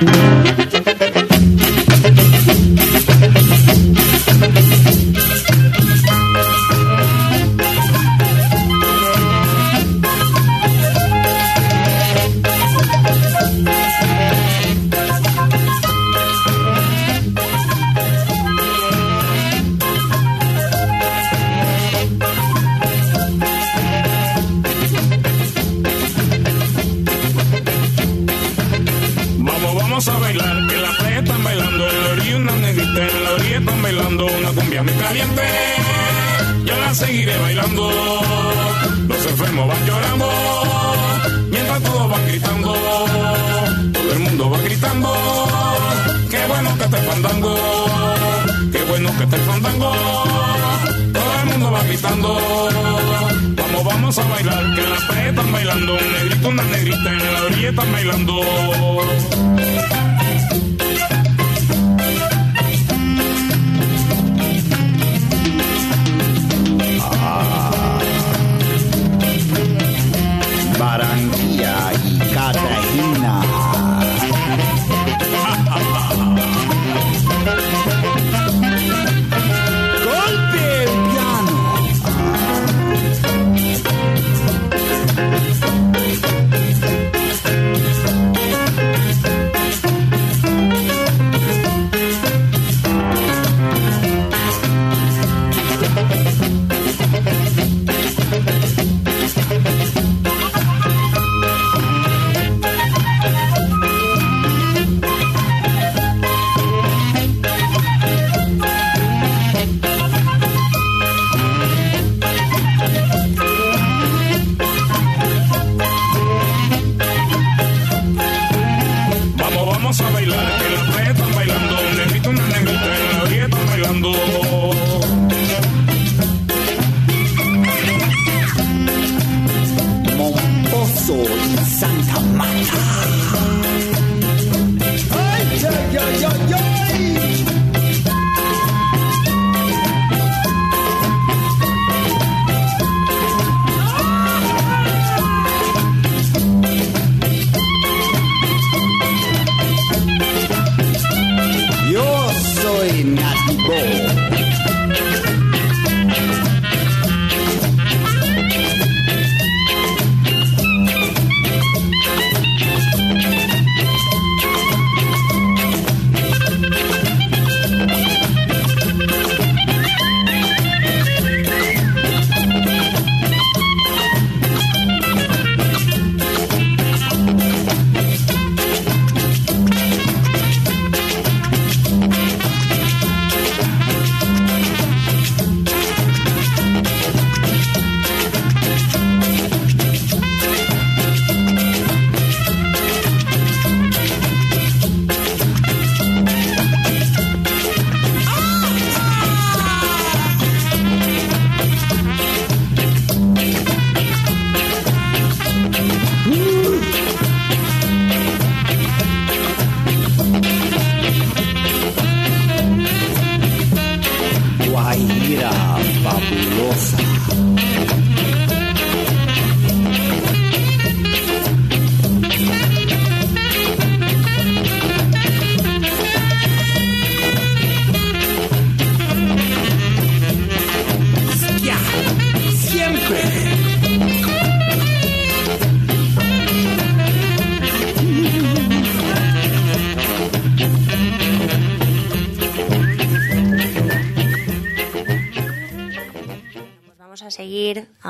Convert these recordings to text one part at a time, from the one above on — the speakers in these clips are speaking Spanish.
Vamos,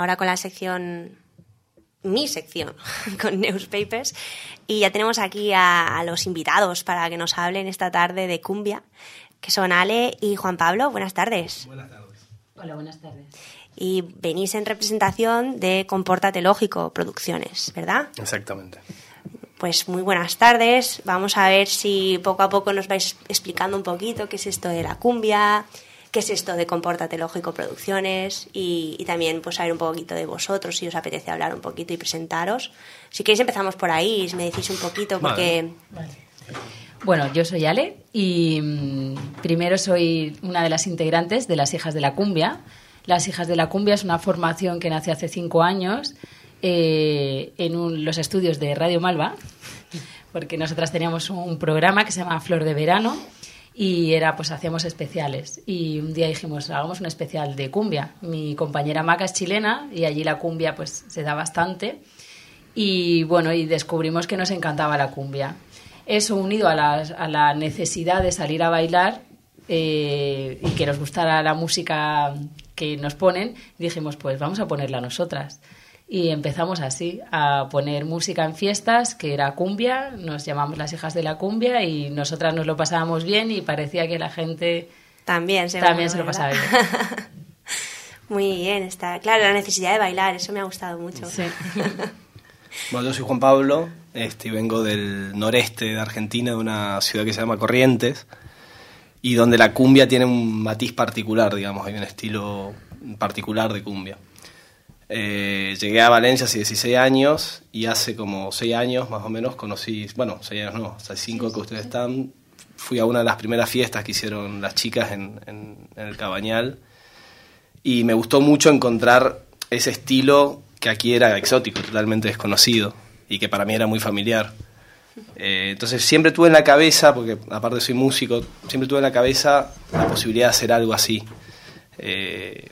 ahora con la sección, mi sección, con Newspapers. Y ya tenemos aquí a, a los invitados para que nos hablen esta tarde de cumbia, que son Ale y Juan Pablo. Buenas tardes. Hola, buenas tardes. Y venís en representación de Compórtate Lógico Producciones, ¿verdad? Exactamente. Pues muy buenas tardes. Vamos a ver si poco a poco nos vais explicando un poquito qué es esto de la cumbia, qué es esto de Compórtate Lógico Producciones y, y también pues saber un poquito de vosotros si os apetece hablar un poquito y presentaros. Si queréis empezamos por ahí, y me decís un poquito porque Bueno, yo soy Ale y mm, primero soy una de las integrantes de las Hijas de la Cumbia. Las Hijas de la Cumbia es una formación que nació hace cinco años eh, en un- los estudios de Radio Malva porque nosotras teníamos un programa que se llama Flor de Verano y era pues hacíamos especiales. Y un día dijimos hagamos un especial de cumbia mi compañera Maca es chilena y allí la cumbia pues se da bastante. Y bueno y descubrimos que nos encantaba la cumbia. Eso unido a la, a la necesidad de salir a bailar eh, y que nos gustara la música que nos ponen dijimos pues vamos a ponerla nosotras y empezamos así a poner música en fiestas, que era cumbia, nos llamamos las hijas de la cumbia y nosotras nos lo pasábamos bien y parecía que la gente también se, también se lo pasaba bien. Muy bien, está claro, la necesidad de bailar, eso me ha gustado mucho. Sí. Bueno, yo soy Juan Pablo, este, vengo del noreste de Argentina, de una ciudad que se llama Corrientes, y donde la cumbia tiene un matiz particular, digamos, hay un estilo particular de cumbia. Eh, llegué a Valencia hace 16 años y hace como 6 años más o menos conocí, bueno, 6 años no, hace 5 que ustedes están, fui a una de las primeras fiestas que hicieron las chicas en, en, el Cabañal y me gustó mucho encontrar ese estilo que aquí era exótico, totalmente desconocido y que para mí era muy familiar. Eh, entonces siempre tuve en la cabeza, porque aparte soy músico, siempre tuve en la cabeza la posibilidad de hacer algo así. Eh,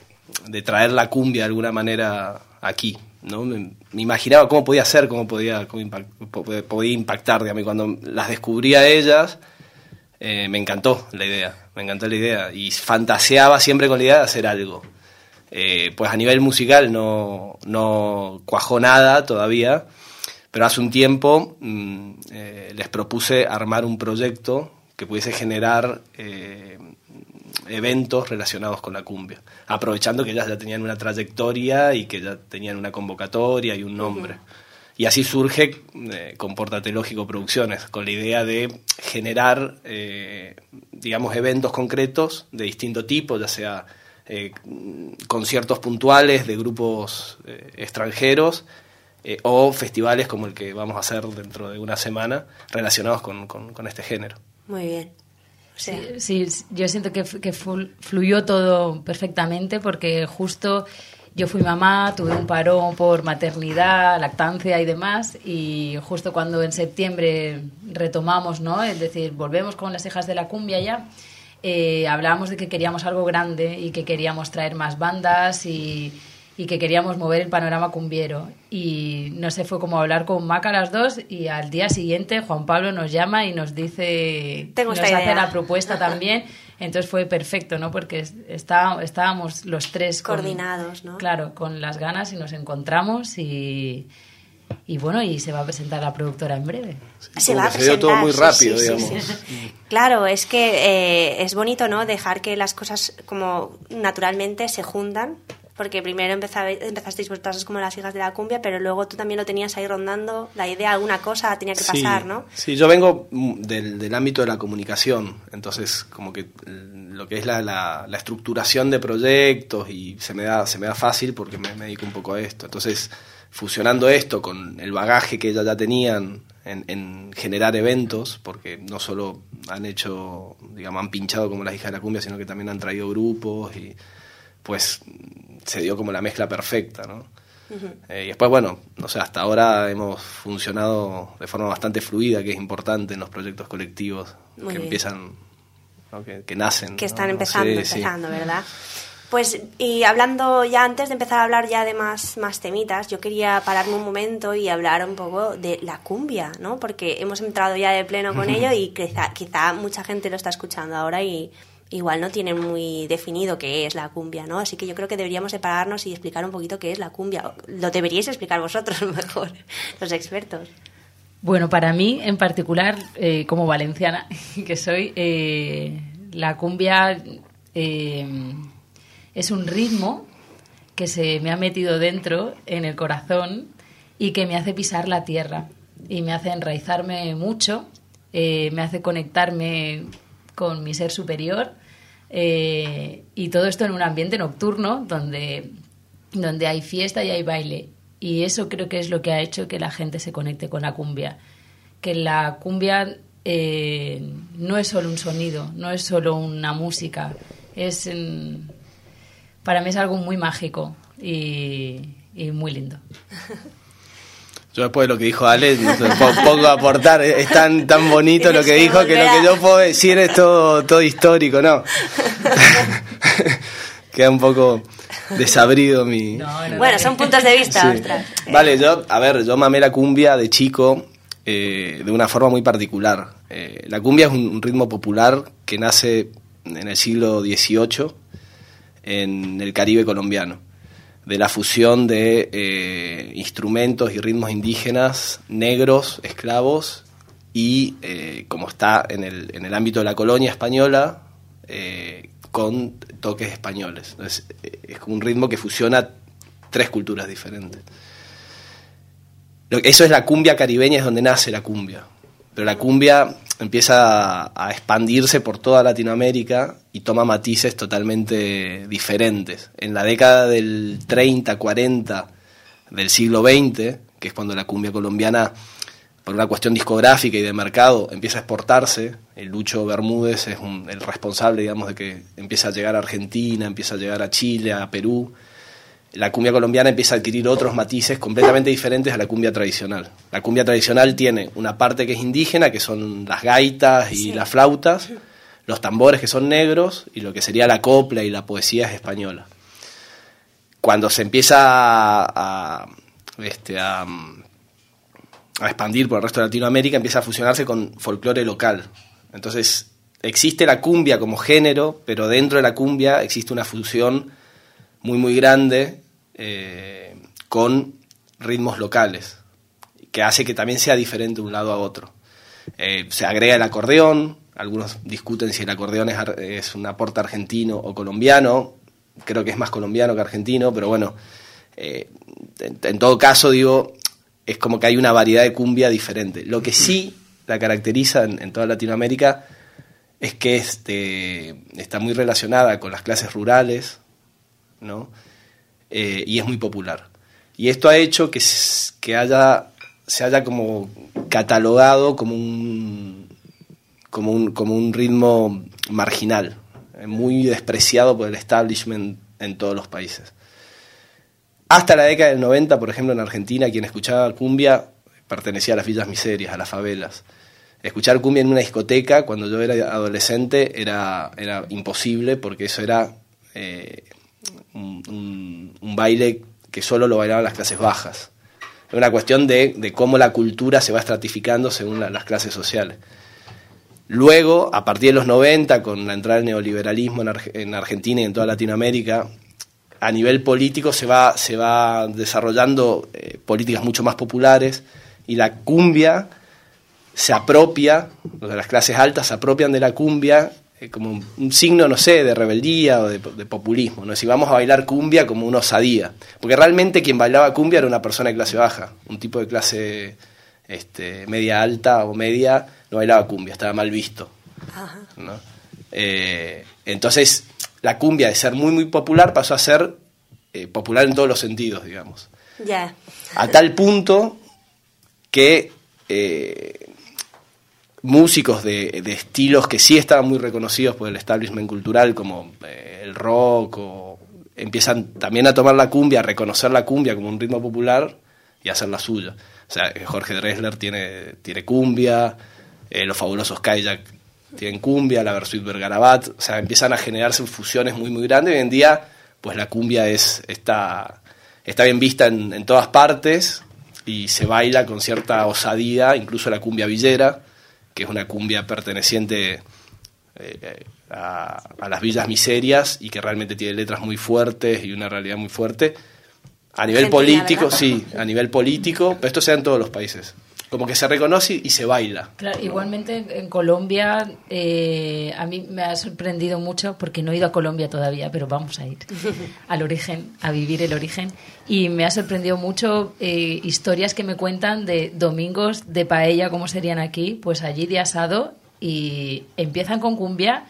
de traer la cumbia de alguna manera aquí. ¿no? Me, imaginaba cómo podía ser, cómo podía, cómo podía impactar. Cuando las descubrí a ellas, eh, me encantó la idea, me encantó la idea. Y fantaseaba siempre con la idea de hacer algo. Eh, pues a nivel musical no, no cuajó nada todavía, pero hace un tiempo mm, eh, les propuse armar un proyecto que pudiese generar eventos relacionados con la cumbia, aprovechando que ellas ya tenían una trayectoria y que ya tenían una convocatoria y un nombre. Y así surge eh, Comportate Lógico Producciones, con la idea de generar, eh, digamos, eventos concretos de distinto tipo, ya sea eh, conciertos puntuales de grupos eh, extranjeros o festivales como el que vamos a hacer dentro de una semana relacionados con, con este género. Muy bien. Sí, yo siento que, que fluyó todo perfectamente porque justo yo fui mamá, tuve un parón por maternidad, lactancia y demás, y justo cuando en septiembre retomamos, ¿no? Es decir, volvemos con las hijas de la cumbia ya, eh, hablábamos de que queríamos algo grande y que queríamos traer más bandas y y que queríamos mover el panorama cumbiero. Y no sé, fue como hablar con Maca las dos y al día siguiente Juan Pablo nos llama y nos dice, Tengo nos hace la propuesta también. Entonces fue perfecto, ¿no? Porque está, estábamos los tres coordinados, ¿no? Claro, con las ganas y nos encontramos y, y bueno, y se va a presentar la productora en breve. se va a presentar. Se todo muy rápido, digamos. claro, es que eh, es bonito, ¿no? Dejar que las cosas como naturalmente se juntan porque primero empezasteis vosotras como las hijas de la cumbia, pero luego tú también lo tenías ahí rondando, la idea, alguna cosa tenía que pasar, ¿no? Sí, yo vengo del, del, ámbito de la comunicación, entonces como que lo que es la, la, estructuración de proyectos y se me da, se me da fácil porque me, me, dedico un poco a esto. Entonces, fusionando esto con el bagaje que ellas ya tenían en, en generar eventos, porque no solo han hecho, digamos, han pinchado como las hijas de la cumbia, sino que también han traído grupos y pues se dio como la mezcla perfecta, ¿no? Eh, y después, bueno, no sé, hasta ahora hemos funcionado de forma bastante fluida, que es importante en los proyectos colectivos que empiezan, que, nacen. Que están empezando, empezando, ¿verdad? Pues, y hablando ya antes de empezar a hablar ya de más, más temitas, yo quería pararme un momento y hablar un poco de la cumbia, ¿no? Porque hemos entrado ya de pleno con ello y quizá, quizá mucha gente lo está escuchando ahora y igual no tienen muy definido qué es la cumbia, ¿no? Así que yo creo que deberíamos separarnos y explicar un poquito qué es la cumbia. Lo deberíais explicar vosotros mejor, los expertos. Bueno, para mí en particular, eh, como valenciana que soy, eh, la cumbia eh, es un ritmo que se me ha metido dentro, en el corazón, y que me hace pisar la tierra y me hace enraizarme mucho, me hace conectarme con mi ser superior eh, y todo esto en un ambiente nocturno donde, donde hay fiesta y hay baile. Y eso creo que es lo que ha hecho que la gente se conecte con la cumbia. Que la cumbia eh, no es solo un sonido, no es solo una música, es para mí es algo muy mágico y muy lindo. Yo después de lo que dijo Ale, pongo a aportar. Es tan, tan bonito lo que dijo que lo que yo puedo decir es todo, todo histórico, ¿no? Queda un poco desabrido mi... bueno, son puntos de vista, Vale, yo, a ver, yo mamé la cumbia de chico eh, de una forma muy particular. Eh, la cumbia es un ritmo popular que nace en el siglo XVIII en el Caribe colombiano de la fusión de eh, instrumentos y ritmos indígenas negros, esclavos, y eh, como está en el, en el, ámbito de la colonia española, eh, con toques españoles. es como un ritmo que fusiona tres culturas diferentes. Eso es la cumbia caribeña, es donde nace la cumbia. Pero la cumbia empieza a, expandirse por toda Latinoamérica y toma matices totalmente diferentes. En la década del 30, 40 del siglo XX, que es cuando la cumbia colombiana, por una cuestión discográfica y de mercado, empieza a exportarse, el Lucho Bermúdez es el responsable, digamos, de que empieza a llegar a Argentina, empieza a llegar a Chile, a Perú, la cumbia colombiana empieza a adquirir otros matices completamente diferentes a la cumbia tradicional. La cumbia tradicional tiene una parte que es indígena, que son las gaitas y las flautas, los tambores que son negros y lo que sería la copla y la poesía es española. Cuando se empieza a, este, a, a expandir por el resto de Latinoamérica, empieza a fusionarse con folclore local. Entonces, existe la cumbia como género, pero dentro de la cumbia existe una fusión muy, muy grande eh, con ritmos locales, que hace que también sea diferente de un lado a otro. Eh, se agrega el acordeón, algunos discuten si el acordeón es, un aporte argentino o colombiano, creo que es más colombiano que argentino, pero bueno, eh, en, todo caso digo, es como que hay una variedad de cumbia diferente. Lo que sí la caracteriza en, toda Latinoamérica es que este, está muy relacionada con las clases rurales, ¿no? Eh, y es muy popular. Y esto ha hecho que, que haya, se haya como catalogado como un, como un, como un ritmo marginal, eh, muy despreciado por el establishment en todos los países. Hasta la década del 90, por ejemplo, en Argentina, quien escuchaba cumbia pertenecía a las villas miserias, a las favelas. Escuchar cumbia en una discoteca cuando yo era adolescente era, era imposible porque eso era eh, un, baile que solo lo bailaban las clases bajas. Es una cuestión de, cómo la cultura se va estratificando según las clases sociales. Luego, a partir de los 90, con la entrada del neoliberalismo en, Argentina y en toda Latinoamérica, a nivel político se va, se va desarrollando eh, políticas mucho más populares y la cumbia se apropia, los de las clases altas se apropian de la cumbia eh, como un signo, no sé, de rebeldía o de, populismo, ¿no? Si vamos a bailar cumbia como una osadía. Porque realmente quien bailaba cumbia era una persona de clase baja, un tipo de clase este, media alta o media no bailaba cumbia, estaba mal visto. Eh, entonces, la cumbia de ser muy, muy popular pasó a ser eh, popular en todos los sentidos, digamos. Ya. A tal punto que músicos de, estilos que sí estaban muy reconocidos por el establishment cultural, como eh, el rock, o empiezan también a tomar la cumbia, a reconocer la cumbia como un ritmo popular y a hacer la suya. O sea, Jorge Dressler tiene, tiene cumbia, eh, los fabulosos Kayak tienen cumbia, la Versuit Bergarabat, o sea, empiezan a generarse fusiones muy, muy grandes. Hoy en día, pues la cumbia es, está, está bien vista en, en todas partes y se baila con cierta osadía, incluso la cumbia villera que es una cumbia perteneciente eh, a, las villas miserias y que realmente tiene letras muy fuertes y una realidad muy fuerte. A nivel político, sí, a nivel político, pero esto se da en todos los países como que se reconoce y se baila. Claro, igualmente en Colombia eh, a mí me ha sorprendido mucho porque no he ido a Colombia todavía, pero vamos a ir al origen, a vivir el origen. Y me ha sorprendido mucho eh, historias que me cuentan de domingos de paella, como serían aquí, pues allí de asado y empiezan con cumbia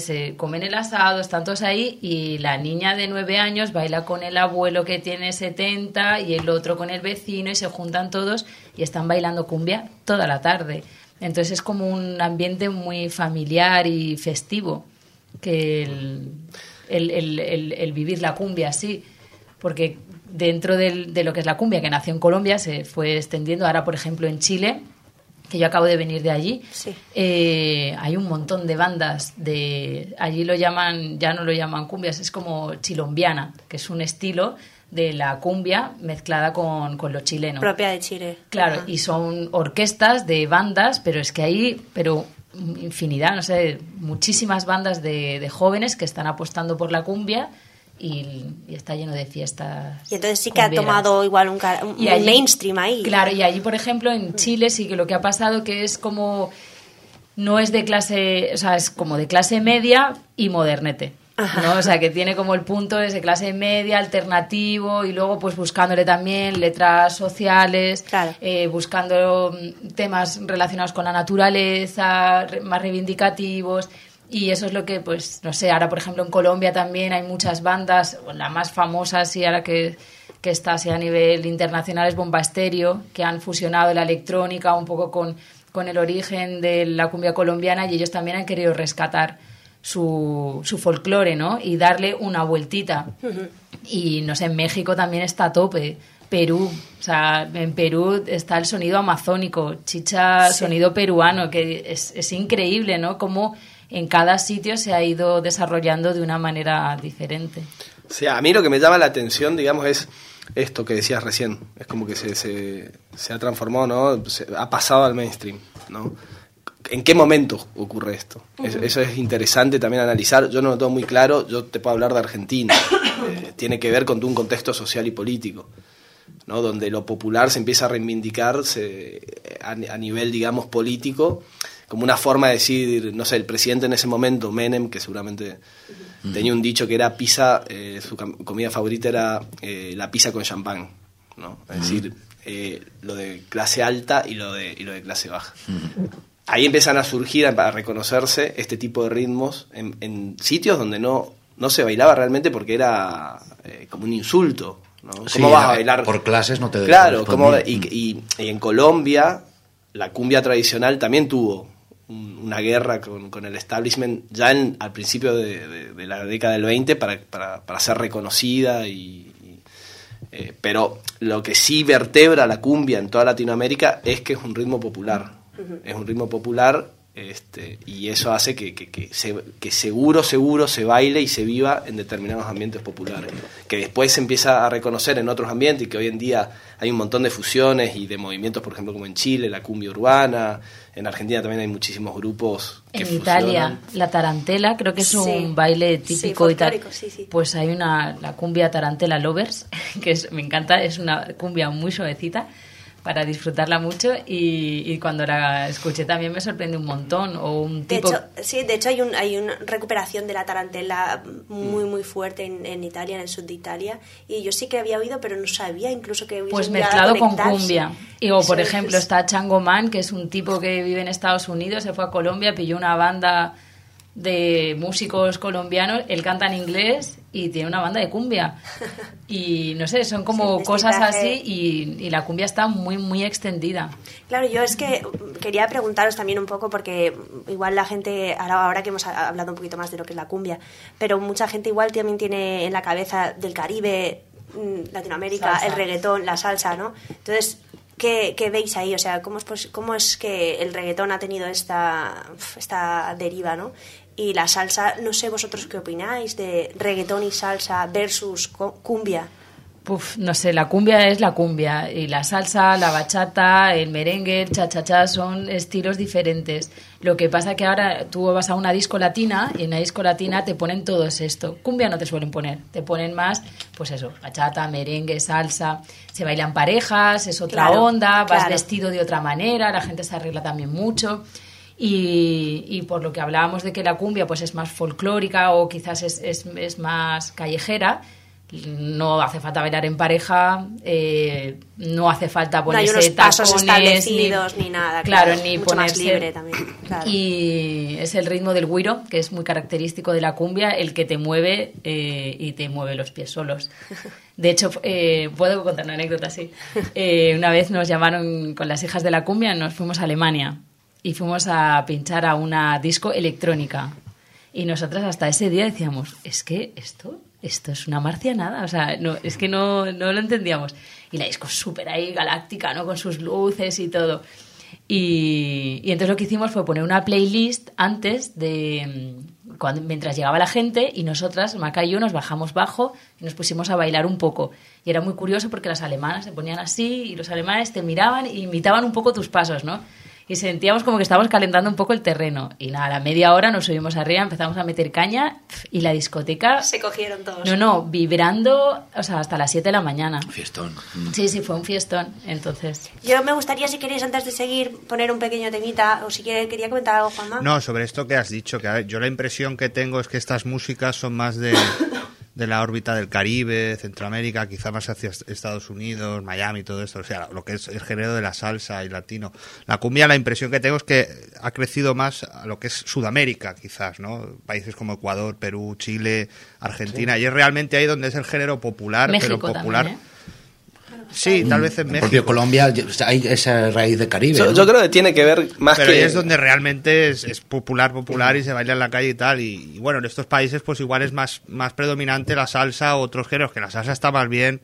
se comen el asado, están todos ahí y la niña de nueve años baila con el abuelo que tiene 70 y el otro con el vecino y se juntan todos y están bailando cumbia toda la tarde. Entonces es como un ambiente muy familiar y festivo que el, el, vivir la cumbia así, porque dentro de lo que es la cumbia, que nació en Colombia, se fue extendiendo. Ahora, por ejemplo, en Chile, que yo acabo de venir de allí, Sí. eh, hay un montón de bandas de allí lo llaman ya no lo llaman cumbias es como chilombiana que es un estilo de la cumbia mezclada con, con lo chileno Propia de Chile. claro Ajá. y son orquestas de bandas pero es que hay pero infinidad no sé muchísimas bandas de, de jóvenes que están apostando por la cumbia y, y está lleno de fiestas Y entonces sí que ha tomado igual un, Y allí- mainstream ahí. Claro, y allí, por ejemplo, en Chile sí que lo que ha pasado que es como no es de clase, o sea, es como de clase media y modernete. ¿no? O sea, que tiene como el punto ese clase media, alternativo, y luego pues buscándole también letras sociales, Claro. eh, buscando mm, temas relacionados con la naturaleza, re- más reivindicativos. Y eso es lo que, pues, no sé, ahora por ejemplo en Colombia también hay muchas bandas, la más famosa así ahora que, que está así a nivel internacional es Bomba Estéreo, que han fusionado la electrónica un poco con, con el origen de la cumbia colombiana y ellos también han querido rescatar su, su folclore, ¿no? Y darle una vueltita. Y no sé, en México también está a tope. Perú, o sea, en Perú está el sonido amazónico, chicha, sonido peruano, que es, es increíble, ¿no? Como en cada sitio se ha ido desarrollando de una manera diferente. O sea, a mí lo que me llama la atención, digamos, es esto que decías recién. Es como que se, se, se ha transformado, ¿no? Se- ha pasado al mainstream, ¿no? ¿En qué momento ocurre esto? Es- Eso es interesante también analizar. Yo no lo tengo muy claro, yo te puedo hablar de Argentina. Eh, tiene que ver con un contexto social y político, ¿no? Donde lo popular se empieza a reivindicar se- a, a nivel, digamos, político, como una forma de decir, no sé, el presidente en ese momento, Menem, que seguramente tenía un dicho que era pizza, eh, su comida favorita era eh, la pizza con champán, ¿no? Es decir, eh, lo de clase alta y lo de, y lo de clase baja. Ahí empiezan a surgir, a reconocerse este tipo de ritmos en, en sitios donde no, no se bailaba realmente porque era eh, como un insulto. ¿no? ¿Cómo Sí, vas a bailar? por clases no te Claro, como, y, y- y en Colombia la cumbia tradicional también tuvo un- una guerra con, con el establishment ya en- al principio de, de- de la década del 20 para, para, para ser reconocida y, y, eh, pero lo que sí vertebra la cumbia en toda Latinoamérica es que es un ritmo popular. Es un ritmo popular este, y eso hace que, que, que se- que seguro, seguro se baile y se viva en determinados ambientes populares, que después se empieza a reconocer en otros ambientes y que hoy en día hay un montón de fusiones y de movimientos, por ejemplo, como en Chile, la cumbia urbana, en Argentina también hay muchísimos grupos que En fusionan. Italia, la tarantela, creo que es Sí. un baile Sí, típico y tal. folclórico, sí, sí. Pues hay una, la cumbia tarantela lovers, que es, me encanta, es una cumbia muy suavecita para disfrutarla mucho y, y cuando la escuché también me sorprende un montón. O un De tipo... hecho, sí, de hecho hay, un, hay una recuperación de la tarantela muy muy fuerte en, en Italia, en el sur de Italia. Y yo sí que había oído, pero no sabía incluso que Pues mezclado con cumbia. Y, o, por ejemplo, es- está Chango Man, que es un tipo que vive en Estados Unidos, se fue a Colombia, pilló una banda de músicos colombianos, él canta en inglés y tiene una banda de cumbia. Y no sé, son como Sí, cosas así y, y la cumbia está muy, muy extendida. Claro, yo es que quería preguntaros también un poco, porque igual la gente, ahora, ahora que hemos hablado un poquito más de lo que es la cumbia, pero mucha gente igual también tiene en la cabeza del Caribe, mm, Latinoamérica, Salsa. el reggaetón, la salsa, ¿no? Entonces, ¿qué, qué veis ahí? O sea, ¿cómo es, pos- ¿cómo es que el reggaetón ha tenido esta, esta deriva, ¿no? Y la salsa, no sé vosotros qué opináis de reggaetón y salsa versus cumbia. Puf, no sé, la cumbia es la cumbia y la salsa, la bachata, el merengue, el cha-cha-cha son estilos diferentes. Lo que pasa que ahora tú vas a una disco latina y en una disco latina te ponen todo esto. Cumbia no te suelen poner, te ponen más, pues eso, bachata, merengue, salsa. Se bailan parejas, es otra Claro, onda, vas claro. vestido de otra manera, la gente se arregla también mucho. Y, y por lo que hablábamos de que la cumbia pues es más folclórica o quizás es, es, es más callejera, no hace falta bailar en pareja, eh, no hace falta No hay ponerse unos pasos tacones, establecidos ni, nada. Claro, ni mucho más ponerse- libre también. claro. Y es el ritmo del güiro, que es muy característico de la cumbia, el que te mueve eh, y te mueve los pies solos. De hecho, eh, puedo contar una anécdota así. Eh, una vez nos llamaron con las hijas de la cumbia, nos fuimos a Alemania y fuimos a pinchar a una disco electrónica. Y nosotras hasta ese día decíamos, es que esto esto es una marcianada, o sea, no, es que no, no lo entendíamos. Y la disco súper ahí galáctica, ¿no? Con sus luces y todo. Y, y, entonces lo que hicimos fue poner una playlist antes de mm, cuando, mientras llegaba la gente y nosotras, Maca y yo, nos bajamos bajo y nos pusimos a bailar un poco. Y era muy curioso porque las alemanas se ponían así y los alemanes te miraban y imitaban un poco tus pasos, ¿no? Y sentíamos como que estábamos calentando un poco el terreno. Y nada, a la media hora nos subimos arriba, empezamos a meter caña y la discoteca... Se cogieron todos. No, no, vibrando, o sea, hasta las 7 de la mañana. Fiestón. Sí, sí, fue un fiestón, entonces... Yo me gustaría, si queréis, antes de seguir, poner un pequeño temita, o si quiere, quería comentar algo, Juanma. No, sobre esto que has dicho, que yo la impresión que tengo es que estas músicas son más de de la órbita del Caribe, Centroamérica, quizá más hacia Estados Unidos, Miami, todo esto, o sea, lo que es el género de la salsa y latino. La cumbia, la impresión que tengo es que ha crecido más a lo que es Sudamérica, quizás, ¿no? Países como Ecuador, Perú, Chile, Argentina, y es realmente ahí donde es el género popular, pero popular. ¿eh? Sí, tal vez en México. Colombia hay esa raíz de Caribe. Yo, creo que tiene que ver más Pero que. es donde realmente es, popular, popular y se baila en la calle y tal. Y, bueno, en estos países, pues igual es más, más predominante la salsa o otros géneros, que la salsa está más bien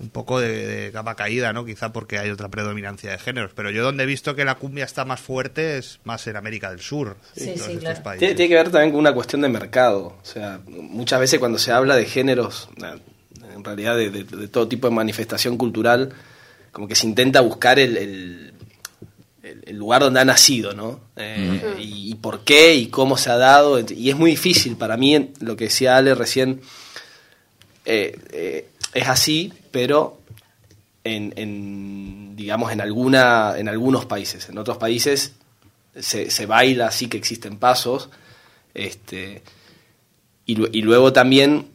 un poco de, capa caída, ¿no? Quizá porque hay otra predominancia de géneros. Pero yo donde he visto que la cumbia está más fuerte es más en América del Sur. Sí, sí, claro. tiene, tiene, que ver también con una cuestión de mercado. O sea, muchas veces cuando se habla de géneros, en realidad de, todo tipo de manifestación cultural, como que se intenta buscar el, el, lugar donde ha nacido, ¿no? Eh, y, por qué y cómo se ha dado. Y es muy difícil para mí, lo que decía Ale recién, eh, eh, es así, pero en, digamos, en, alguna, en algunos países. En otros países se, se baila así que existen pasos. Este, y, y luego también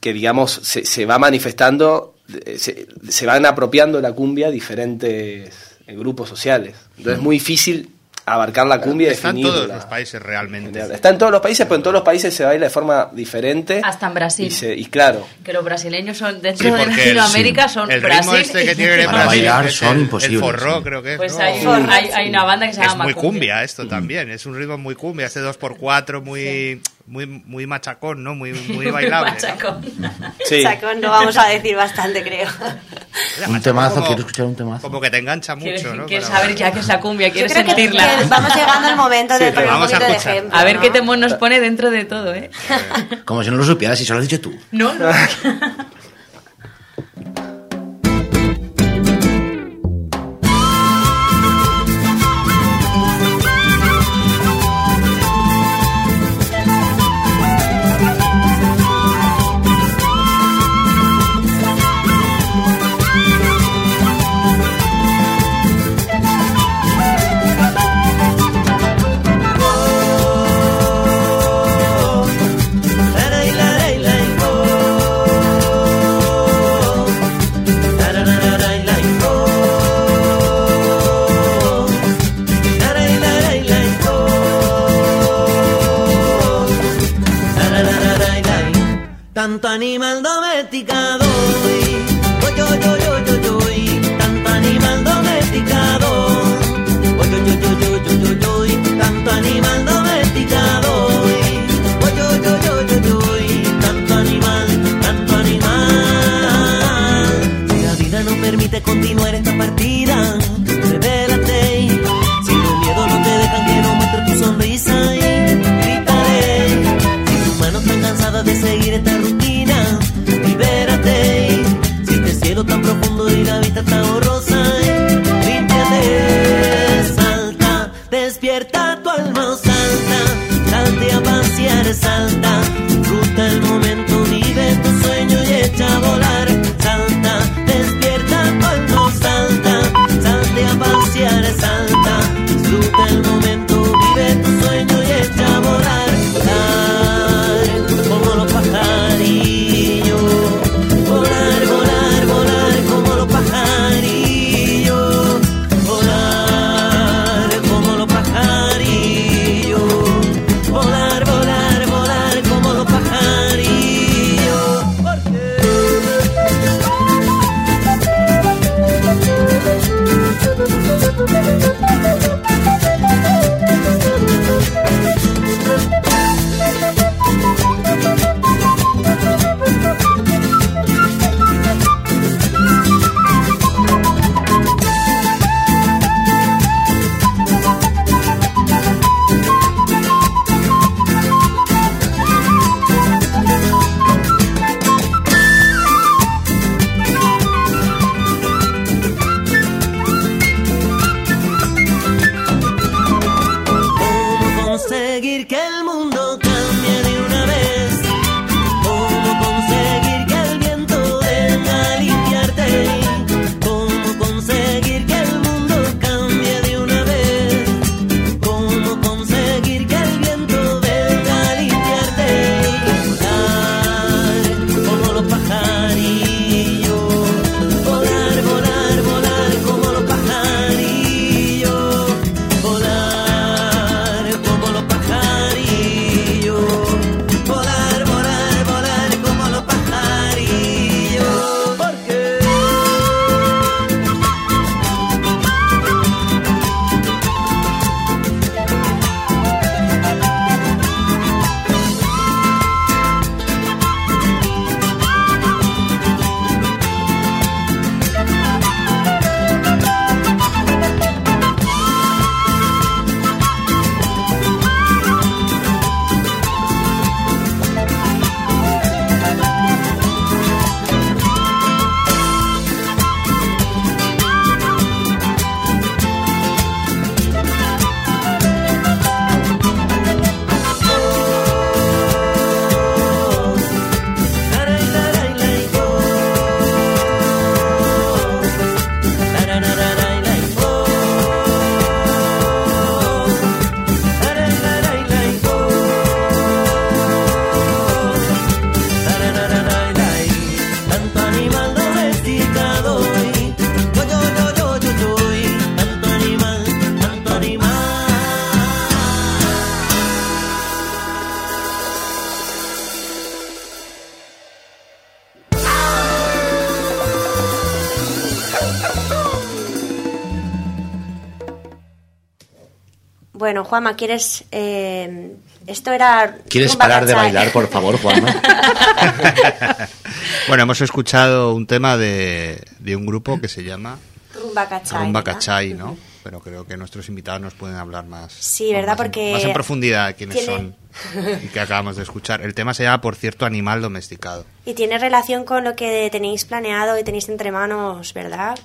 que digamos se, se va manifestando, se, se, van apropiando la cumbia diferentes eh, grupos sociales. Entonces es muy difícil abarcar la cumbia Está en todos los países realmente. Está en todos los países, pero en todos los países se baila de forma diferente. Hasta en Brasil. Y, claro. Que los brasileños son, dentro de Latinoamérica, son el Brasil. este que tiene Para bailar son imposibles. El forró, creo que es. Pues hay, hay, una banda que se llama Es muy cumbia, esto también. Es un ritmo muy cumbia, este 2x4, muy muy, muy machacón, ¿no? Muy, muy bailable. machacón. ¿no? Sí. Machacón no vamos a decir bastante, creo. un temazo, quiero escuchar un temazo. Como que te engancha mucho, ¿no? Quieres saber ya que es la cumbia, quieres sentirla. Que, vamos llegando al momento de poner vamos un a, de ejemplo. A ver qué temor nos pone dentro de todo, ¿eh? Como si no lo supieras, si solo lo has dicho tú. No, no. Bueno, Juanma, ¿quieres...? eh, esto era... ¿Quieres parar de bailar, por favor, Juanma? Bueno, hemos escuchado un tema de, de un grupo que se llama Rumba cachai. Rumba. Cachai, ¿no? Pero creo que nuestros invitados nos pueden hablar más. Sí, ¿verdad? más en- Porque más en profundidad de quiénes tiene- son y que acabamos de escuchar. El tema se llama, por cierto, Animal Domesticado. Y tiene relación con lo que tenéis planeado y tenéis entre manos, ¿verdad?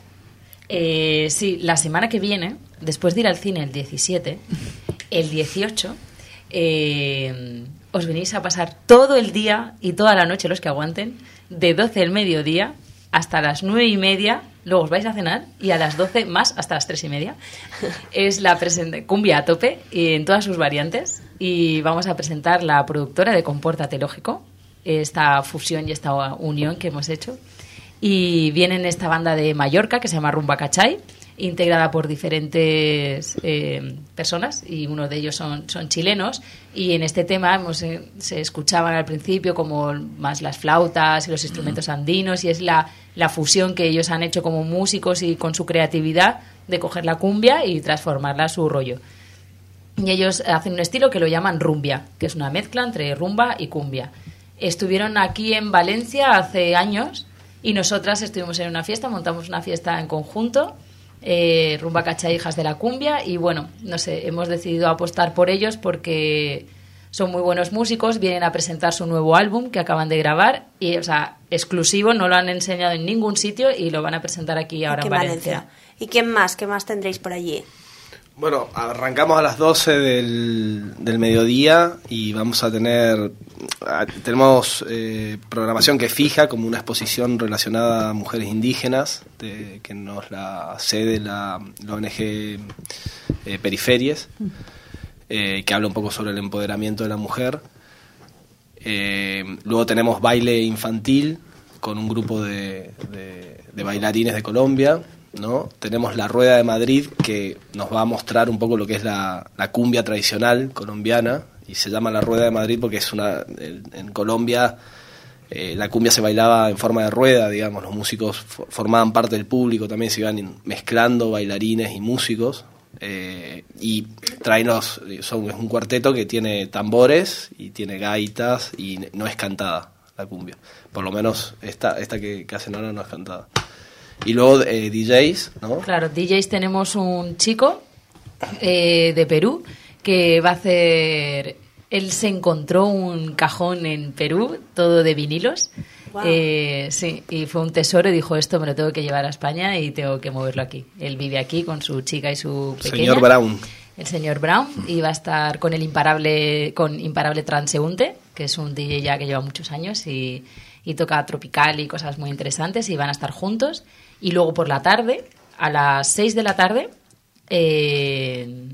Eh, sí, la semana que viene, después de ir al cine el 17, el 18, eh, os venís a pasar todo el día y toda la noche, los que aguanten, de 12 del mediodía hasta las 9 y media, luego os vais a cenar y a las 12 más hasta las 3 y media. Es la cumbia a tope en todas sus variantes y vamos a presentar la productora de Compórtate Lógico, esta fusión y esta unión que hemos hecho. Y viene esta banda de Mallorca que se llama Rumba Cachai, integrada por diferentes eh, personas y uno de ellos son, son chilenos. Y en este tema hemos, eh, se escuchaban al principio como más las flautas y los instrumentos andinos y es la, la fusión que ellos han hecho como músicos y con su creatividad de coger la cumbia y transformarla a su rollo. Y ellos hacen un estilo que lo llaman rumbia, que es una mezcla entre rumba y cumbia. Estuvieron aquí en Valencia hace años y nosotras estuvimos en una fiesta, montamos una fiesta en conjunto, eh, Rumba Cacha Hijas de la Cumbia, y bueno, no sé, hemos decidido apostar por ellos porque son muy buenos músicos, vienen a presentar su nuevo álbum que acaban de grabar, y o sea, exclusivo, no lo han enseñado en ningún sitio y lo van a presentar aquí ahora en Valencia. ¿Y quién más? ¿Qué más tendréis por allí? Bueno, arrancamos a las 12 del, del mediodía y vamos a tener, tenemos eh, programación que fija, como una exposición relacionada a mujeres indígenas, de- que nos la cede la, la ONG eh, eh, que habla un poco sobre el empoderamiento de la mujer. Eh, luego tenemos baile infantil con un grupo de- de bailarines de Colombia. ¿No? Tenemos la Rueda de Madrid que nos va a mostrar un poco lo que es la, cumbia tradicional colombiana y se llama la Rueda de Madrid porque es una en, Colombia eh, la cumbia se bailaba en forma de rueda, digamos, los músicos fo- formaban parte del público, también se iban mezclando bailarines y músicos eh, y traen los, son, es un cuarteto que tiene tambores y tiene gaitas y no es cantada la cumbia, por lo menos esta, esta que, que hacen ahora no es cantada. Y luego eh, DJs, ¿no? Claro, DJs tenemos un chico eh, de Perú que va a hacer... Él se encontró un cajón en Perú, todo de vinilos. Eh, sí, y fue un tesoro y dijo, esto me lo tengo que llevar a España y tengo que moverlo aquí. Él vive aquí con su chica y su pequeña. Señor Brown. El señor Brown y va a estar con el imparable, con Imparable Transeúnte, que es un DJ ya que lleva muchos años y, y toca tropical y cosas muy interesantes y van a estar juntos. Y luego por la tarde, a las 6 de la tarde, eh,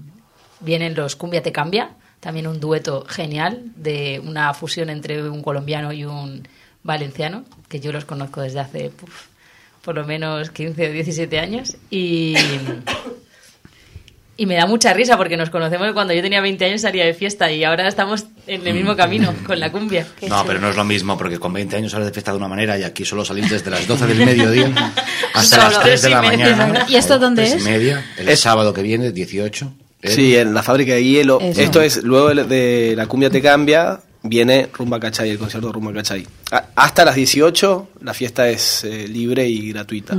vienen los Cumbia Te Cambia, también un dueto genial de una fusión entre un colombiano y un valenciano, que yo los conozco desde hace por lo menos 15 o 17 años. Y, y me da mucha risa porque nos conocemos cuando yo tenía 20 años salía de fiesta y ahora estamos en el mismo camino con la cumbia. No, pero no es lo mismo, porque con 20 años sales de fiesta de una manera y aquí solo salís desde las 12 del mediodía hasta Solo las 3 de la mañana. ¿Y esto dónde es? media, el Es- sábado que viene, 18. ¿eh? Sí, en la fábrica de hielo. Eso. Esto es, luego de, la cumbia te cambia, viene Rumba Cachay, el concierto de Rumba Cachay. Hasta las 18 la fiesta es eh, libre y gratuita.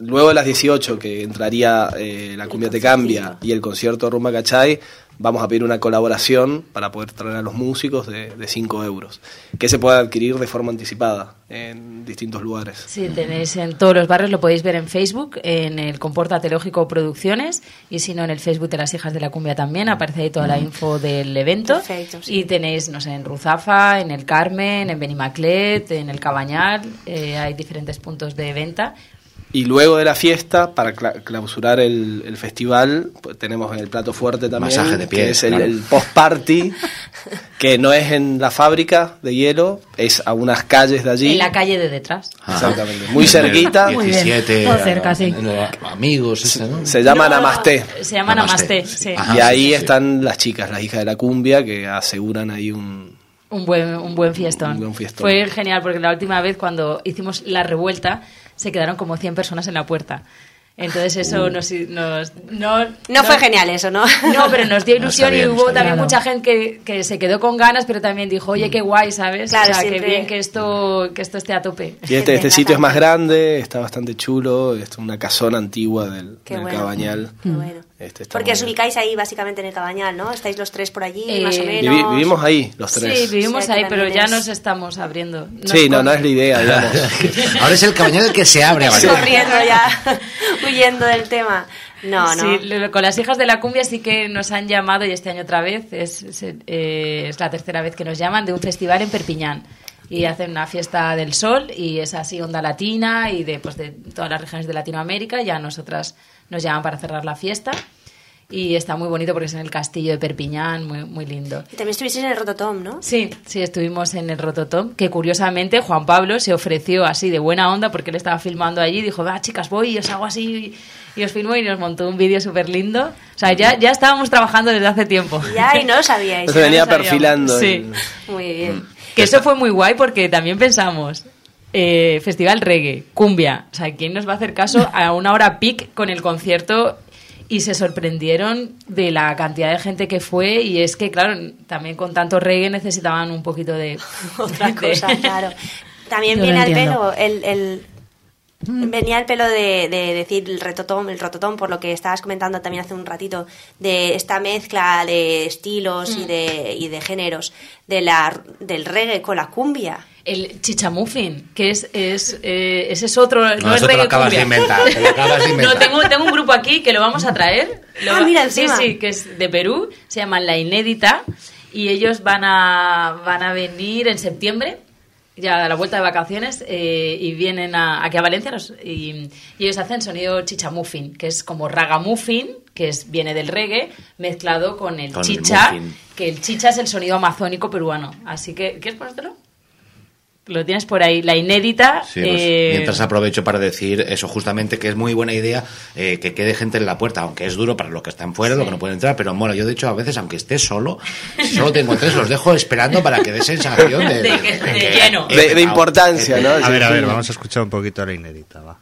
Luego de las 18, que entraría eh, la cumbia te cambia y el concierto de Rumba Cachay, vamos a pedir una colaboración para poder traer a los músicos de, de 5 euros, que se puede adquirir de forma anticipada en distintos lugares. Sí, tenéis en todos los barrios, lo podéis ver en Facebook, en el Compórtate Lógico Producciones, y si no, en el Facebook de las Hijas de la Cumbia también, aparece ahí toda la info del evento. Perfecto, sí. Y tenéis, no sé, en Ruzafa, en el Carmen, en Benimaclet, en el Cabañal, eh, hay diferentes puntos de venta. Y luego de la fiesta, para cla- clausurar el, el festival, pues tenemos el plato fuerte también, Masaje de pies, que es el, claro. el post-party, que no es en la fábrica de hielo, es a unas calles de allí. En la calle de detrás. Exactamente, muy cerquita. Muy bien. 17 Todo cerca, sí. amigos, ese, ¿no? Se llama No, Namaste. Se llama. Namaste, sí. Ajá. y Ah, ahí sí, sí, sí. están las chicas, las hijas de la cumbia, que aseguran ahí un... Un buen, un buen fiestón. Un buen fiestón. Fue genial porque la última vez cuando hicimos la revuelta se quedaron como 100 personas en la puerta. Entonces eso nos, nos no, no, fue genial eso, ¿no? No, pero nos dio ilusión y hubo también claro. mucha gente que, que, se quedó con ganas, pero también dijo, oye, qué guay, ¿sabes? Claro, o sea, siempre... qué bien que esto, que esto esté a tope. Y este, este sitio es más grande, está bastante chulo, es una casona antigua del, qué del bueno. Cabañal. Qué bueno. Este Porque os ubicáis ahí básicamente en el Cabañal, ¿no? Estáis los tres por allí, Eh, más o menos. Vivi, vivimos ahí, los tres. Sí, vivimos O sea, ahí, pero ya es- nos estamos abriendo. Nos Sí, no, no es la idea, digamos. Ahora es el cabañal el que se abre a bailar. corriendo ya, huyendo del tema. No, no. Sí, lo- con las hijas de la cumbia sí que nos han llamado y este año otra vez, es, es, eh, es la tercera vez que nos llaman, de un festival en Perpiñán. Y hacen una fiesta del sol y es así onda latina y de, pues, de todas las regiones de Latinoamérica. Ya nosotras nos llaman para cerrar la fiesta. Y está muy bonito porque es en el castillo de Perpiñán, muy, muy lindo. Y también estuvisteis en el Rototom, ¿no? Sí, sí, estuvimos en el Rototom, que curiosamente Juan Pablo se ofreció así de buena onda porque él estaba filmando allí y dijo, va chicas, voy y os hago así y, y os filmo y nos montó un vídeo súper lindo. O sea, ya, ya estábamos trabajando desde hace tiempo. Ya, y no lo sabíais. Se venía no sabíamos. perfilando. Sí. el- Muy bien. Que eso fue muy guay porque también pensamos, eh, festival reggae, cumbia, o sea, ¿quién nos va a hacer caso a una hora pic con el concierto? Y se sorprendieron de la cantidad de gente que fue y es que, claro, también con tanto reggae necesitaban un poquito de... Otra cosa, claro. También Yo viene al pelo el, el- venía al pelo de, de decir el rototón, el rototón, por lo que estabas comentando también hace un ratito, de esta mezcla de estilos Mm. y, de, y de géneros de la, del reggae con la cumbia. El chichamuffin, que es, es eh, ese es otro, no, No, es te lo reggae acabas de cumbia. inventar. Te lo acabas de inventar. No, tengo, tengo un grupo aquí que lo vamos a traer. Lo Ah, mira, sí, encima. sí, que es de Perú, se llaman La Inédita y ellos van a, van a venir en septiembre, ya a la vuelta de vacaciones, eh, y vienen a, aquí a Valencia y, y ellos hacen sonido chichamuffin, que es como ragamuffin, que es, viene del reggae, mezclado con el Con chicha, muffin. que el chicha es el sonido amazónico peruano. Así que, ¿quieres ponértelo? Lo tienes por ahí, la inédita. Sí, pues, eh, mientras aprovecho para decir eso justamente que es muy buena idea eh, que quede gente en la puerta, aunque es duro para los que están fuera, los que no pueden entrar, pero mola. Yo de hecho a veces aunque esté solo, si solo tengo tres, los dejo esperando para que dé sensación de, De que- de que- lleno. De, importancia, ¿no? A ver, a Sí. ver, vamos a escuchar un poquito la inédita, va.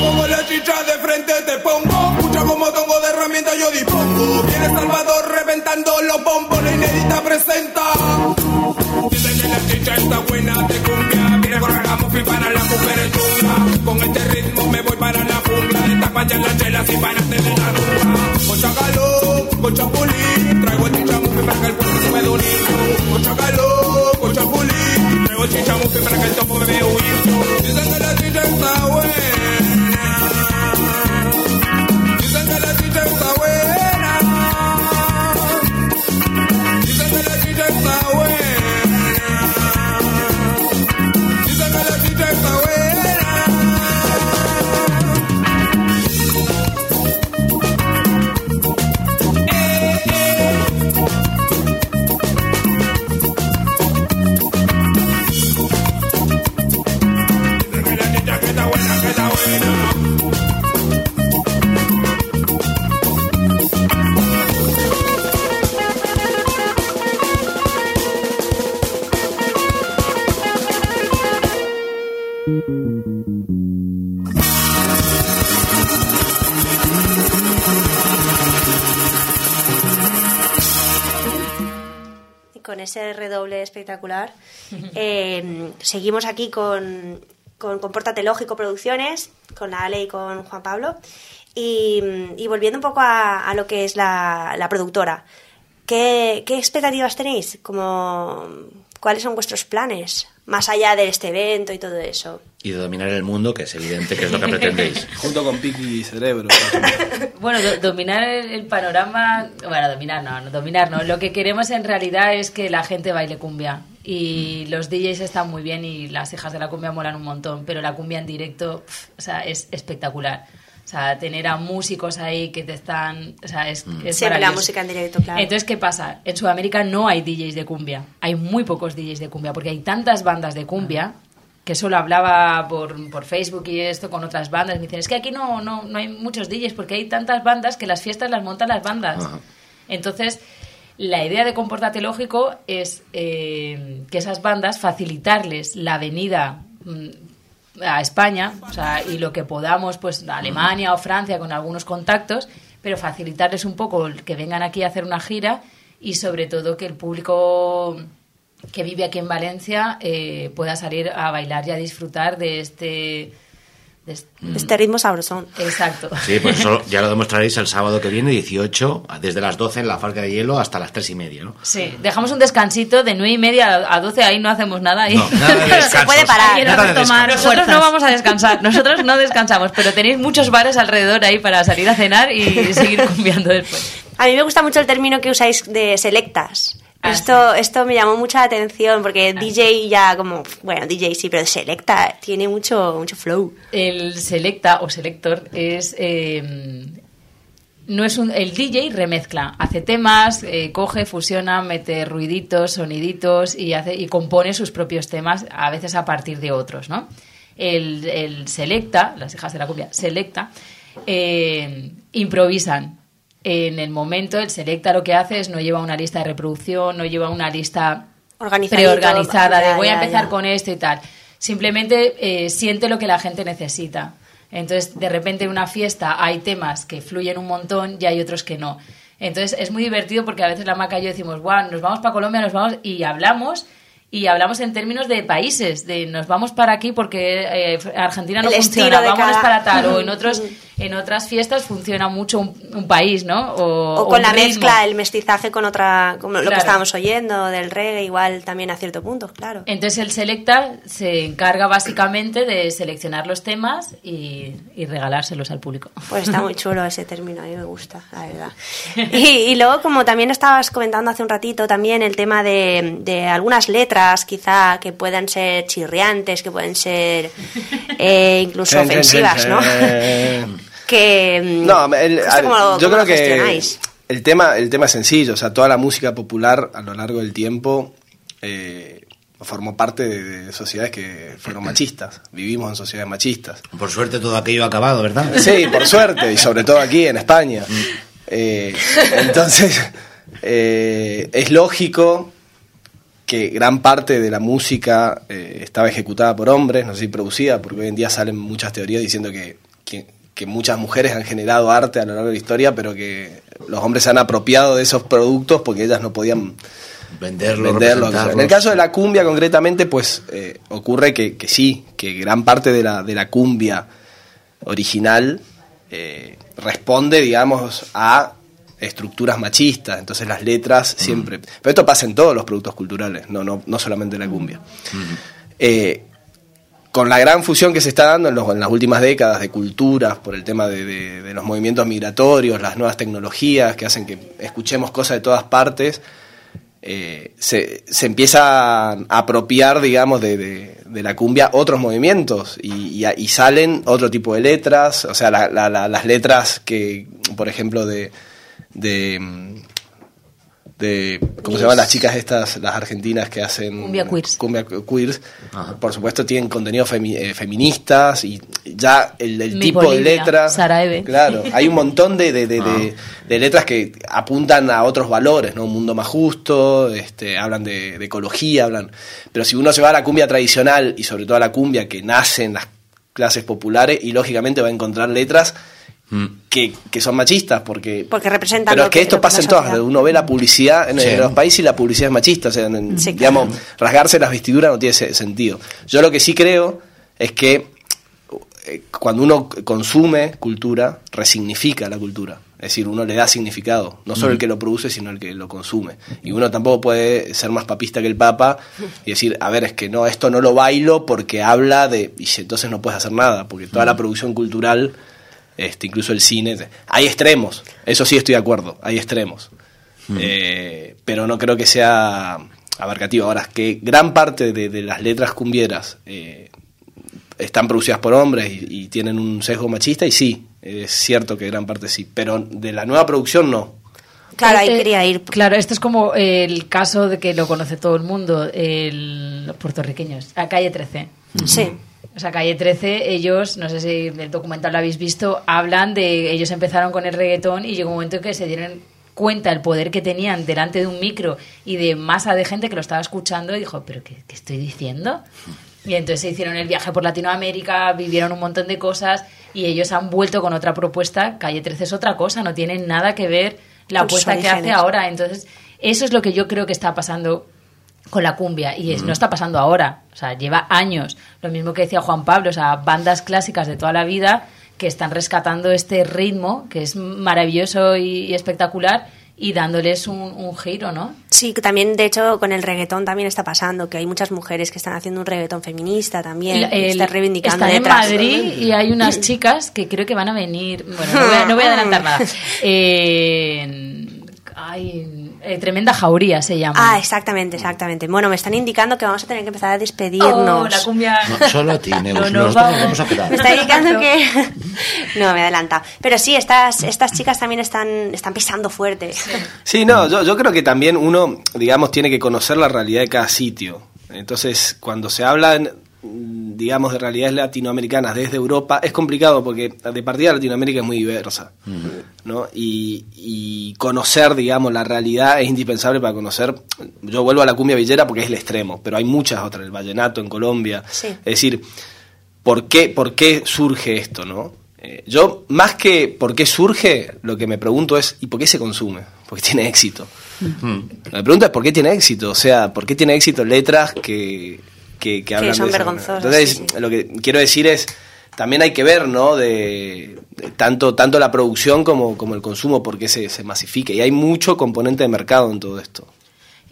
Pongo la chicha de frente, te pongo. Escucha como tongo de herramienta, yo dispongo. Viene Salvador reventando los bombos, la inédita presenta. Dice la chicha está buena, te cumbia. Viene con la para la mujer chunga. Con este ritmo me voy para la jungla. Esta pa' la chela, si para de la rumba. Con chacalón, con chapulín. Chichamuffin para que el topo me vea huir. Dicen que la ese redoble espectacular, eh, seguimos aquí con, con Compórtate Lógico Producciones, con la Ale y con Juan Pablo. Y, volviendo un poco a, a lo que es la, la productora, ¿qué, qué expectativas tenéis? Como, ¿Cuáles son vuestros planes? Más allá de este evento y todo eso. Y de dominar el mundo, que es evidente que es lo que pretendéis. Junto con Piqui y Cerebro. Bueno, do- dominar el, panorama, bueno, dominar no, no, dominar no. Lo que queremos en realidad es que la gente baile cumbia. Y los DJs están muy bien y las hijas de la cumbia molan un montón, pero la cumbia en directo, pf, o sea, es espectacular. O sea, tener a músicos ahí que te están, o sea, es, es Siempre la música en directo, claro. Entonces, ¿qué pasa? En Sudamérica no hay DJs de cumbia. Hay muy pocos DJs de cumbia, porque hay tantas bandas de cumbia que solo hablaba por, por Facebook y esto con otras bandas. Me dicen, es que aquí no, no, no hay muchos DJs porque hay tantas bandas que las fiestas las montan las bandas. Ajá. Entonces, la idea de Comportate Lógico es eh, que esas bandas facilitarles la venida mm, a España, o sea, y lo que podamos, pues a Alemania o Francia con algunos contactos, pero facilitarles un poco que vengan aquí a hacer una gira y sobre todo que el público que vive aquí en Valencia eh, pueda salir a bailar y a disfrutar de este... de est- Este ritmo sabrosón. Exacto. Sí, pues eso ya lo demostraréis el sábado que viene, 18, desde las 12 en la Farca de Hielo hasta las 3 y media, ¿no? Sí, dejamos un descansito de 9 y media a 12, ahí no hacemos nada. Ahí. No, nada de Se puede parar. De. Nosotros no vamos a descansar, nosotros no descansamos, pero tenéis muchos bares alrededor ahí para salir a cenar y seguir cumbiando después. A mí me gusta mucho el término que usáis de selectas. Ah, esto, esto me llamó mucha atención porque DJ ya como, bueno, DJ sí, pero selecta tiene mucho, mucho flow. El selecta o selector es eh, no es un el DJ remezcla, hace temas, eh, coge, fusiona, mete ruiditos, soniditos y hace y compone sus propios temas a veces a partir de otros, ¿no? El, el selecta, las hijas de la cumbia, selecta eh, improvisan. En el momento, el selecta lo que hace es no lleva una lista de reproducción, no lleva una lista preorganizada de voy a empezar ya. con esto y tal. Simplemente eh, siente lo que la gente necesita. Entonces, de repente en una fiesta hay temas que fluyen un montón y hay otros que no. Entonces, es muy divertido porque a veces la Maca y yo decimos, guau, nos vamos para Colombia, nos vamos y hablamos y hablamos en términos de países, de nos vamos para aquí porque eh, Argentina no El funciona, vámonos cada- para tal, o en otros en otras fiestas funciona mucho un, un país, ¿no? O, O con la ritmo. mezcla, el mestizaje con otra, como lo que estábamos oyendo del reggae, igual también a cierto punto, claro. Entonces el Selecta se encarga básicamente de seleccionar los temas y, y regalárselos al público. Pues está muy chulo ese término, a mí me gusta, la verdad. Y, y luego, como también estabas comentando hace un ratito, también el tema de, de algunas letras, quizá que puedan ser chirriantes, que pueden ser eh, incluso ofensivas, ¿no? Que mm, No, el- ¿esto a- cómo lo- yo cómo creo lo que gestionáis? el tema, el tema es sencillo, o sea, toda la música popular a lo largo del tiempo eh, formó parte de, de sociedades que fueron machistas, vivimos en sociedades machistas. Por suerte todo aquello ha acabado, ¿verdad? Sí, por suerte, y sobre todo aquí en España. Eh, entonces, eh, es lógico que gran parte de la música eh, estaba ejecutada por hombres, no sé si producida, porque hoy en día salen muchas teorías diciendo que, que muchas mujeres han generado arte a lo largo de la historia, pero que los hombres se han apropiado de esos productos porque ellas no podían Venderlo. En el caso de la cumbia concretamente, pues eh, ocurre que, que sí, que gran parte de la, de la cumbia original eh, responde, digamos, a estructuras machistas, entonces las letras siempre... Pero esto pasa en todos los productos culturales, no, no, no solamente en la cumbia. Eh, con la gran fusión que se está dando en, las últimas décadas de culturas, por el tema de, los movimientos migratorios, las nuevas tecnologías que hacen que escuchemos cosas de todas partes, eh, se, empieza a apropiar, digamos, de, la cumbia otros movimientos y, salen otro tipo de letras, o sea, la- la- la- las letras que, por ejemplo, de... de ¿cómo se llaman las chicas estas, las argentinas que hacen Cumbia queers. cumbia queers, por supuesto tienen contenidos femi- eh, feministas y ya el, tipo de letras, claro, hay un montón de, de- de- de- de letras que apuntan a otros valores, ¿no? Un mundo más justo, este, hablan de, de ecología, hablan, pero si uno se va a la cumbia tradicional y sobre todo a la cumbia que nace en las clases populares y lógicamente va a encontrar letras que, que son machistas porque Porque representan pero es que que- esto pasa en todas uno ve la publicidad en, Sí. en los países y la publicidad es machista o sea en- Sí, digamos rasgarse las vestiduras no tiene se- sentido. Yo lo que sí creo es que eh, cuando uno consume cultura resignifica la cultura. Es decir uno le da significado no solo el que lo produce sino el que lo consume. Y uno tampoco puede ser más papista que el papa y decir a ver es que no esto no lo bailo porque habla de y entonces no puedes hacer nada porque toda la producción cultural este, incluso el cine. Hay extremos, eso sí estoy de acuerdo, hay extremos. Eh, pero no creo que sea abarcativo. Ahora, que gran parte de, de las letras cumbieras eh, están producidas por hombres y, y tienen un sesgo machista, y sí, es cierto que gran parte sí, pero de la nueva producción no. Claro, ahí Este- quería ir. Claro, esto es como el caso de que lo conoce todo el mundo, el, los puertorriqueños, a calle 13. Sí. O sea, Calle 13, ellos, no sé si el documental lo habéis visto, hablan de. Ellos empezaron con el reggaetón y llegó un momento en que se dieron cuenta el poder que tenían delante de un micro y de masa de gente que lo estaba escuchando y dijo, ¿pero qué, qué estoy diciendo? Y entonces se hicieron el viaje por Latinoamérica, vivieron un montón de cosas y ellos han vuelto con otra propuesta. Calle 13 es otra cosa, no tiene nada que ver la sus apuesta que hace ahora. Entonces, eso es lo que yo creo que está pasando con la cumbia y es, no está pasando ahora, o sea, lleva años. Lo mismo que decía Juan Pablo, o sea, bandas clásicas de toda la vida que están rescatando este ritmo que es maravilloso y, y espectacular y dándoles un, un giro, ¿no? Sí, que también, de hecho, con el reggaetón también está pasando, que hay muchas mujeres que están haciendo un reggaetón feminista también, El- el- están reivindicando están en. Madrid y hay unas chicas que creo que van a venir. Bueno, no voy a, no voy a adelantar nada. Eh, ay, eh, tremenda jauría se llama. Ah, exactamente, exactamente. Bueno, me están indicando que vamos a tener que empezar a despedirnos. Oh, la cumbia. No, solo a ti, Neus, No, nos vamos. vamos a quedar. Me está indicando que... No, me he adelantado. Pero sí, estas, estas chicas también están, están pisando fuerte. Sí, no, yo, yo creo que también uno, digamos, tiene que conocer la realidad de cada sitio. Entonces, cuando se hablan, mm, digamos, de realidades latinoamericanas desde Europa, es complicado porque de partida Latinoamérica es muy diversa, ¿no? Y, y conocer, digamos, la realidad es indispensable para conocer. Yo vuelvo a la cumbia villera porque es el extremo, pero hay muchas otras, el vallenato en Colombia. Sí. Es decir, ¿por qué, por qué surge esto, no? Eh, yo, más que por qué surge, lo que me pregunto es, ¿y por qué se consume? Porque tiene éxito. La pregunta es, ¿por qué tiene éxito? O sea, ¿por qué tiene éxito letras que, que, que hablan son de manera? Entonces, sí, sí. lo que quiero decir es, también hay que ver, ¿no? De, de tanto, tanto la producción como, como el consumo, por qué se, se masifica. Y hay mucho componente de mercado en todo esto.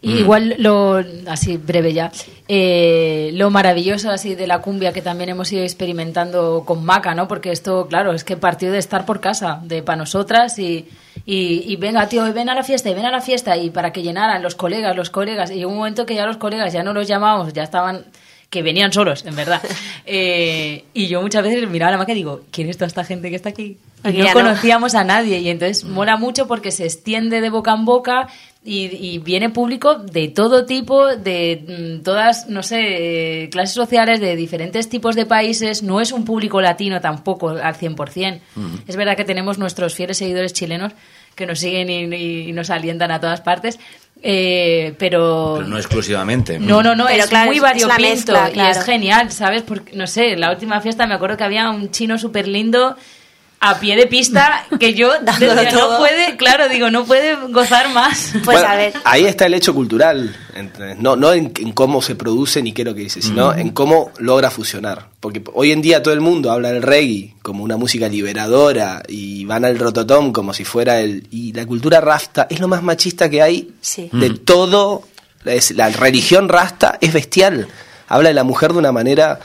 Y Igual lo, así breve ya, eh, lo maravilloso así de la cumbia que también hemos ido experimentando con Maca, ¿no? Porque esto, claro, es que partió de estar por casa, de para nosotras y, y, y venga, tío, ven a la fiesta, y ven a la fiesta, y para que llenaran los colegas, los colegas, y llegó un momento que ya los colegas ya no los llamábamos, ya estaban que venían solos, en verdad. Eh, y yo muchas veces miraba a la maca y digo, ¿quién es toda esta gente que está aquí? Y no conocíamos a nadie. Y entonces mola mucho porque se extiende de boca en boca y, y viene público de todo tipo, de mm, todas, no sé, eh, clases sociales, de diferentes tipos de países. No es un público latino tampoco al 100%. Es verdad que tenemos nuestros fieles seguidores chilenos que nos siguen y, y nos alientan a todas partes. Eh, pero, Pero no exclusivamente. no, no, no, Pero es claro, muy es variopinto y es genial, ¿sabes? Porque, no sé, en la última fiesta me acuerdo que había un chino súper lindo a pie de pista que yo Dándolo decía, no todo. puede, claro, digo, no puede gozar más. Pues Bueno, a ver. Ahí está el hecho cultural, ¿entendés? no, no en, en cómo se produce ni qué es lo que dice, sino en cómo logra fusionar. Porque hoy en día todo el mundo habla del reggae como una música liberadora y van al rototom como si fuera el... Y la cultura rasta es lo más machista que hay Sí. de todo. Es, la religión rasta es bestial. Habla de la mujer de una manera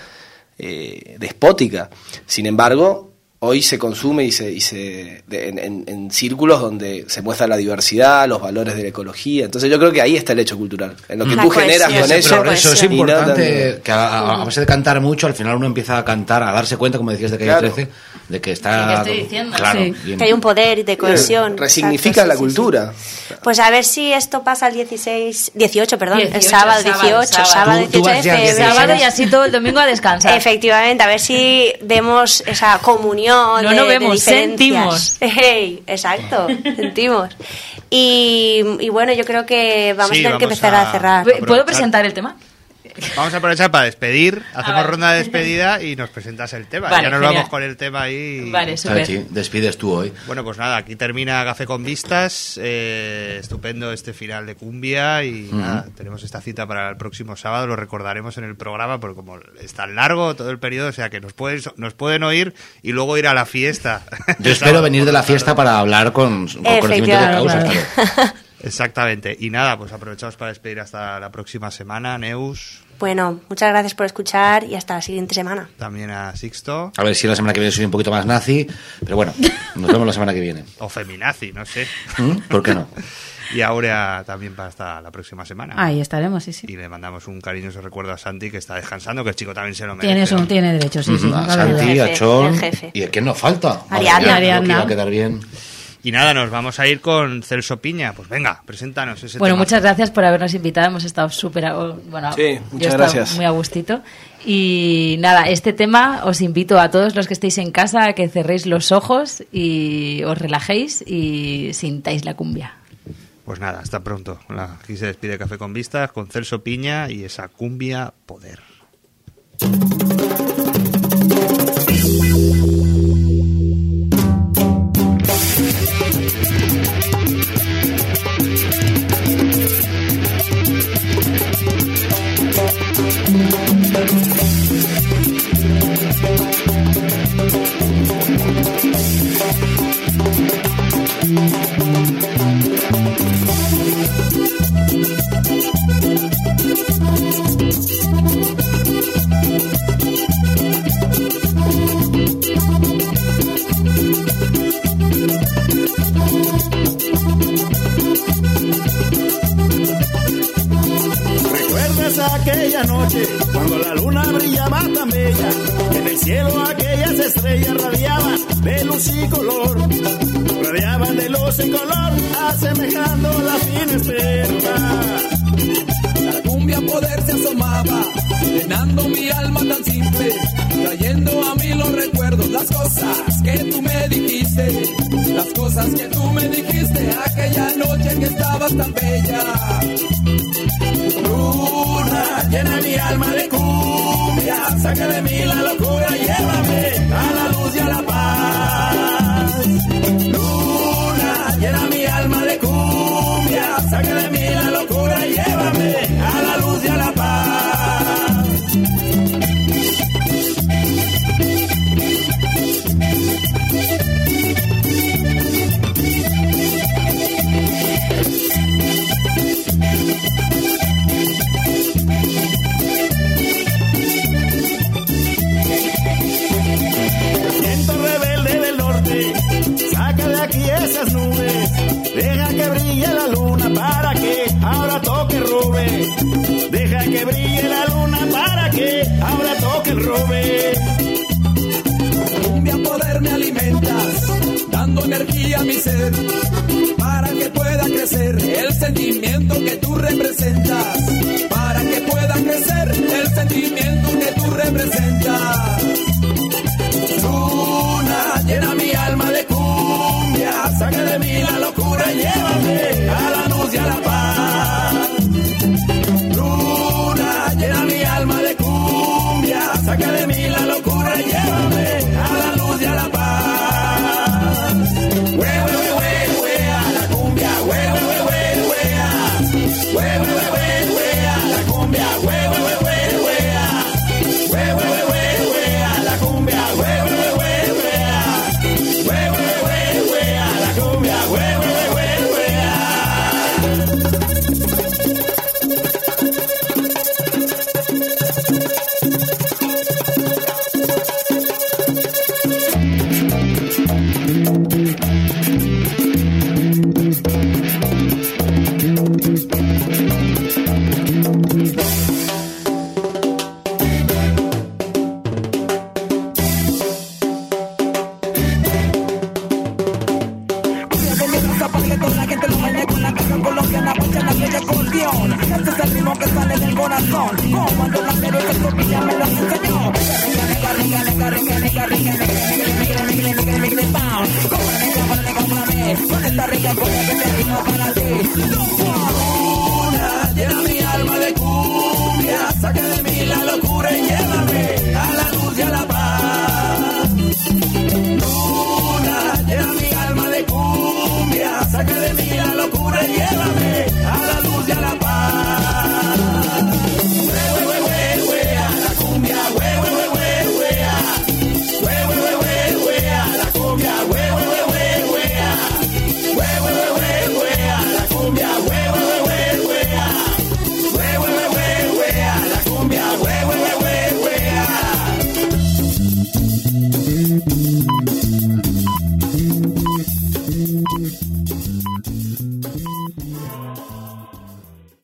eh, despótica. Sin embargo, hoy se consume y se, y se de- en, en- en círculos donde se muestra la diversidad, los valores de la ecología. Entonces yo creo que ahí está el hecho cultural. En lo que La tú generas con ese eso. progreso es no importante que a, a- a base de cantar mucho, al final uno empieza a cantar, a darse cuenta, como decías de calle Claro. 13, de que está. Sí, que estoy diciendo, claro, sí. Que hay un poder de cohesión. Resignifica Exacto, la sí, sí, sí. cultura. Pues a ver si esto pasa el 16, 18, perdón, el 18, sábado sábado, 18, sábado. sábado Tú- tú 18 de vas ya febrero. de Sábado y así todo el domingo a descansar. Efectivamente, a ver si vemos esa comunión. No, de, no de vemos, diferencias. sentimos. Ey, exacto, sentimos. Y, y bueno, yo creo que vamos Sí, a tener que empezar a- a, cerrar. ¿Puedo presentar el tema? Vamos a aprovechar para despedir. Hacemos ronda de despedida y nos presentas el tema. Vale, ya nos genial. vamos con el tema ahí. Vale. Sachi, despides tú hoy. Bueno, pues nada, aquí termina Café con Vistas. eh, estupendo este final de cumbia. Y nada, tenemos esta cita para el próximo sábado. Lo recordaremos en el programa, porque como es tan largo todo el periodo, o sea que nos pueden, nos pueden oír y luego ir a la fiesta. Yo espero venir de la fiesta para hablar con, con conocimiento de causa. Claro. Exactamente. Y nada, pues aprovechamos para despedir hasta la próxima semana. Neus, Bueno, muchas gracias por escuchar y hasta la siguiente semana. también a Sixto. A ver si la semana que viene soy un poquito más nazi, pero bueno, nos vemos la semana que viene. O Feminazi, no sé. ¿Mm? ¿Por qué no? Y Aurea también para hasta la próxima semana. Ahí estaremos, sí, sí. Y le mandamos un cariñoso recuerdo a Santi que está descansando, que el chico también se lo merece. Tienes un, tiene derecho, sí, sí. No a. Santi, a Chon. el jefe. ¿Y a quién nos falta? Ariadna. Ariadna. a quedar bien. Y nada, nos vamos a ir con Celso Piña. Pues venga, preséntanos ese Bueno, muchas gracias por habernos invitado. Hemos estado súper. a- Bueno, Sí, yo muchas estado gracias. Muy a gustito. Y nada, este tema os invito a todos los que estéis en casa a que cerréis los ojos y os relajéis y sintáis la cumbia. Pues nada, hasta pronto. Aquí se despide Café con Vistas con Celso Piña y esa cumbia poder. Noche cuando la luna brillaba tan bella? En el cielo aquellas estrellas radiaban de luz y color. Radiaban de luz y color, asemejando la fina. La cumbia poder se asomaba, llenando mi alma tan simple, trayendo a mí los recuerdos, las cosas que tú me dijiste, las cosas que tú me dijiste aquella noche que estabas tan bella. Saca de mí la locura, el sentimiento que tú representas,